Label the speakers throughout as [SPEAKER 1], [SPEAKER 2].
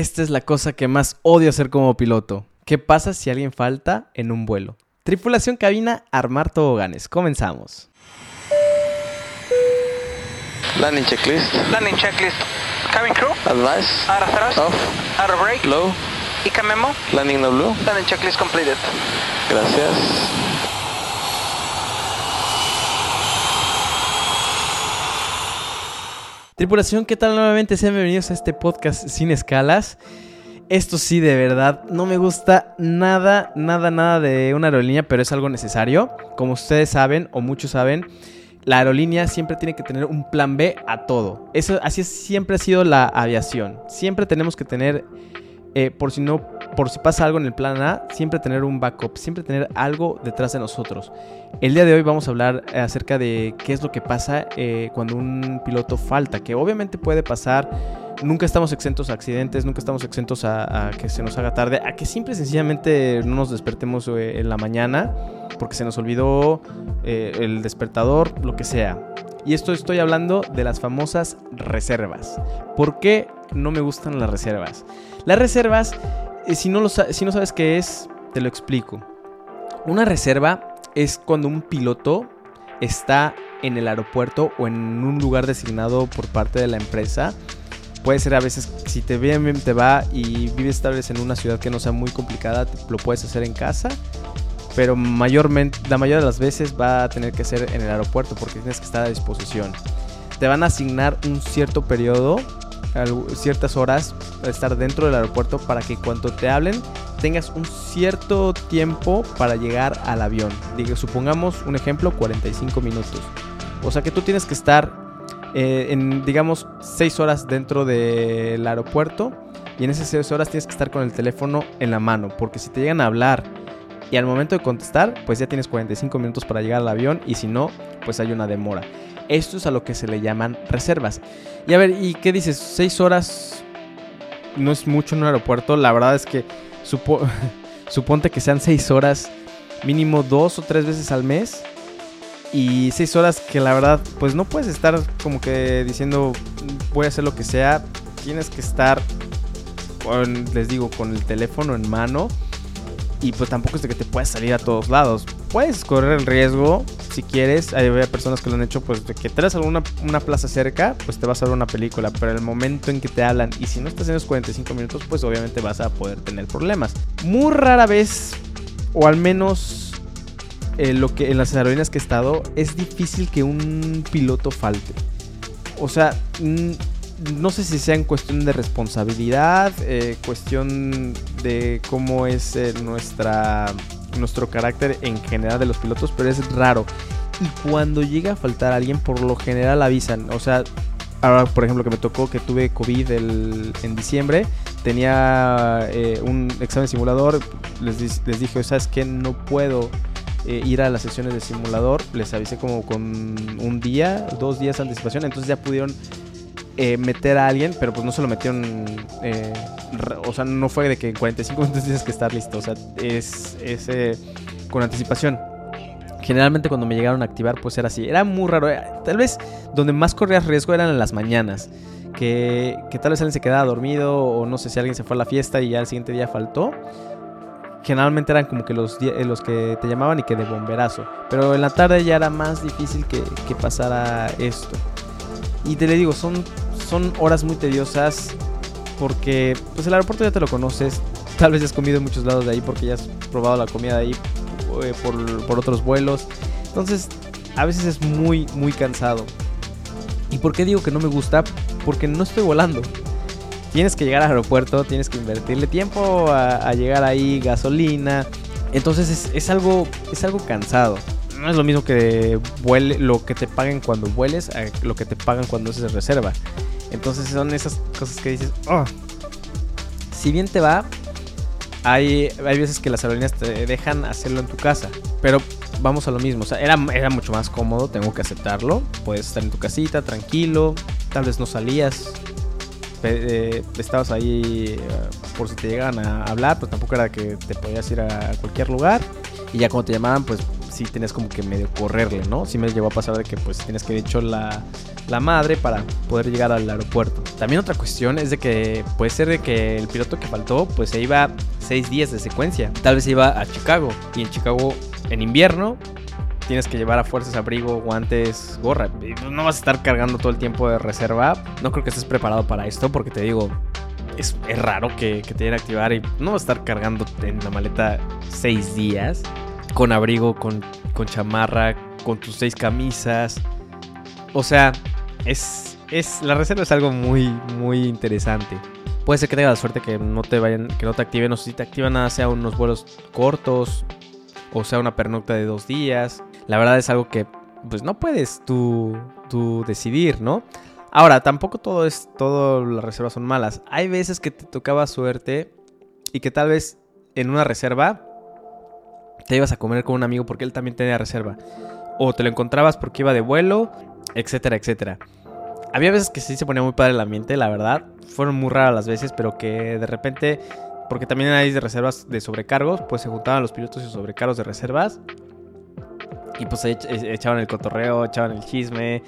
[SPEAKER 1] Esta es la cosa que más odio hacer como piloto. ¿Qué pasa si alguien falta en un vuelo? Tripulación cabina, armar toboganes. Comenzamos.
[SPEAKER 2] Landing checklist.
[SPEAKER 3] Landing checklist. Cabin crew.
[SPEAKER 2] Advice.
[SPEAKER 3] Out of thrust.
[SPEAKER 2] Off.
[SPEAKER 3] Out of brake.
[SPEAKER 2] Low.
[SPEAKER 3] ICA memo.
[SPEAKER 2] Landing no blue.
[SPEAKER 3] Landing checklist completed.
[SPEAKER 2] Gracias.
[SPEAKER 1] Tripulación, ¿qué tal nuevamente? Sean bienvenidos a este podcast sin escalas. Esto sí, de verdad, no me gusta nada, nada, nada de una aerolínea, pero es algo necesario. Como ustedes saben, o muchos saben, la aerolínea siempre tiene que tener un plan B a todo. Eso, así es, siempre ha sido la aviación. Siempre tenemos que tener, eh, por si no, por si pasa algo en el plan A, siempre tener un backup, siempre tener algo detrás de nosotros. El día de hoy vamos a hablar acerca de qué es lo que pasa eh, cuando un piloto falta, que obviamente puede pasar. Nunca estamos exentos a accidentes, nunca estamos exentos a, que se nos haga tarde, a que simple y sencillamente no nos despertemos eh, en la mañana porque se nos olvidó eh, el despertador, lo que sea. Y esto estoy hablando de las famosas reservas. ¿Por qué no me gustan las reservas? Las reservas, eh, si, no lo, si no sabes qué es, te lo explico. Una reserva es cuando un piloto está en el aeropuerto o en un lugar designado por parte de la empresa. Puede ser a veces, si te bien, bien te va y vives tal vez en una ciudad que no sea muy complicada, lo puedes hacer en casa pero mayormente, la mayoría de las veces va a tener que ser en el aeropuerto porque tienes que estar a disposición. Te van a asignar un cierto periodo, ciertas horas, estar dentro del aeropuerto para que cuando te hablen tengas un cierto tiempo para llegar al avión. Digo, supongamos un ejemplo, 45 minutos. O sea que tú tienes que estar eh, en, digamos, 6 horas dentro del aeropuerto y en esas 6 horas tienes que estar con el teléfono en la mano porque si te llegan a hablar y al momento de contestar, pues ya tienes 45 minutos para llegar al avión y si no, pues hay una demora. Esto es a lo que se le llaman reservas. Y a ver, ¿y qué dices? ¿Seis horas no es mucho en un aeropuerto? La verdad es que supo- suponte que sean seis horas, mínimo dos o tres veces al mes. Y seis horas que la verdad, pues no puedes estar como que diciendo voy a hacer lo que sea. Tienes que estar, con, les digo, con el teléfono en mano y pues tampoco es de que te puedas salir a todos lados. Puedes correr el riesgo si quieres. Hay personas que lo han hecho, pues de que traes alguna una plaza cerca, pues te vas a ver una película. Pero el momento en que te hablan y si no estás en los 45 minutos, pues obviamente vas a poder tener problemas. Muy rara vez, o al menos eh, lo que en las aerolíneas que he estado, es difícil que un piloto falte. O sea, mm, no sé si sea en cuestión de responsabilidad, eh, cuestión de cómo es eh, nuestra, nuestro carácter en general de los pilotos, pero es raro. Y cuando llega a faltar alguien, por lo general avisan. O sea, ahora por ejemplo que me tocó que tuve COVID el- en diciembre, tenía eh, un examen simulador, les, les dije, ¿sabes qué? No puedo eh, ir a las sesiones de simulador, les avisé como con un día, dos días anticipación, entonces ya pudieron eh, meter a alguien, pero pues no se lo metieron, eh, o sea, no fue de que en 45 minutos tienes que estar listo, o sea, es, es eh, con anticipación. Generalmente cuando me llegaron a activar pues era así, era muy raro, eh, tal vez donde más corrías riesgo eran las mañanas, que, que tal vez alguien se quedaba dormido o no sé si alguien se fue a la fiesta y ya el siguiente día faltó. Generalmente eran como que los, los que te llamaban y que de bomberazo. Pero en la tarde ya era más difícil que pasara esto. Y te le digo, son, son horas muy tediosas porque pues el aeropuerto ya te lo conoces. Tal vez has comido en muchos lados de ahí porque ya has probado la comida de ahí eh, por, por otros vuelos. Entonces a veces es muy, muy cansado. ¿Y por qué digo que no me gusta? Porque no estoy volando. Tienes que llegar al aeropuerto, tienes que invertirle tiempo a, a llegar ahí, gasolina. Entonces es, es algo, es algo cansado. No es lo mismo que vuele, lo que te paguen cuando vueles a lo que te pagan cuando haces reserva. Entonces son esas cosas que dices, "Oh". si bien te va, hay, hay veces que las aerolíneas te dejan hacerlo en tu casa. Pero vamos a lo mismo. Era, era mucho más cómodo, tengo que aceptarlo. Puedes estar en tu casita, tranquilo. Tal vez no salías. eh, estabas ahí eh, por si te llegaban a hablar, pues tampoco era que te podías ir a cualquier lugar. Y ya cuando te llamaban, pues sí tenías como que medio correrle, ¿no? Sí me llegó a pasar de que pues tienes que hecho la, la madre para poder llegar al aeropuerto. También otra cuestión es de que puede ser de que el piloto que faltó pues se iba seis días de secuencia. Tal vez se iba a Chicago y en Chicago en invierno tienes que llevar a fuerzas abrigo, guantes, gorra. No vas a estar cargando todo el tiempo de reserva. No creo que estés preparado para esto porque te digo, es, es raro que, que te vayan a activar y no estar cargando en la maleta seis días con abrigo, con, con chamarra, con tus seis camisas. O sea, es, es la reserva es algo muy, muy interesante. Puede ser que tengas la suerte que no te vayan, que no te activen, o si te activan nada sea unos vuelos cortos, o sea una pernocta de dos días. La verdad es algo que pues no puedes tú, tú decidir, ¿no? Ahora, tampoco todo es, todo las reservas son malas. Hay veces que te tocaba suerte y que tal vez en una reserva te ibas a comer con un amigo porque él también tenía reserva. O te lo encontrabas porque iba de vuelo, etcétera, etcétera. Había veces que sí se ponía muy padre el ambiente, la verdad. Fueron muy raras las veces, pero que de repente, porque también hay reservas de sobrecargos, pues se juntaban los pilotos y sobrecargos de reservas. Y pues e- echaban el cotorreo, echaban el chisme,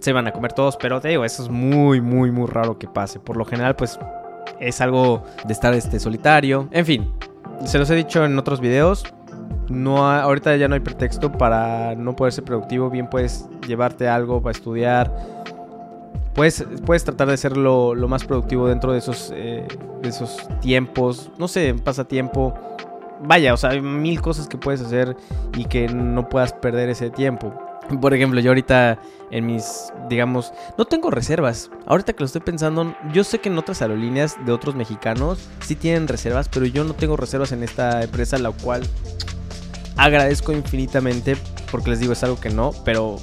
[SPEAKER 1] se iban a comer todos, pero te digo, eso es muy, muy, muy raro que pase. Por lo general, pues es algo de estar este, solitario. En fin, se los he dicho en otros videos. No ha- ahorita ya no hay pretexto para no poder ser productivo. Bien puedes llevarte algo para estudiar. Puedes, puedes tratar de ser lo, lo más productivo dentro de esos, eh, de esos tiempos. No sé, pasatiempo. Vaya, o sea, hay mil cosas que puedes hacer y que no puedas perder ese tiempo. Por ejemplo, yo ahorita en mis, digamos, no tengo reservas. Ahorita que lo estoy pensando, yo sé que en otras aerolíneas de otros mexicanos sí tienen reservas, pero yo no tengo reservas en esta empresa, la cual agradezco infinitamente porque les digo es algo que no, pero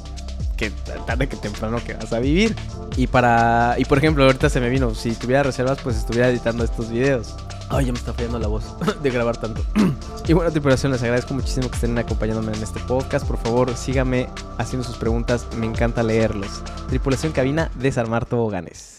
[SPEAKER 1] que tarde que temprano que vas a vivir. Y para y por ejemplo, ahorita se me vino, si tuviera reservas, pues estuviera editando estos videos. Ay, ya me está fallando la voz de grabar tanto. y bueno, tripulación, les agradezco muchísimo que estén acompañándome en este podcast. Por favor, síganme haciendo sus preguntas, me encanta leerlos. Tripulación cabina, desarmar toboganes.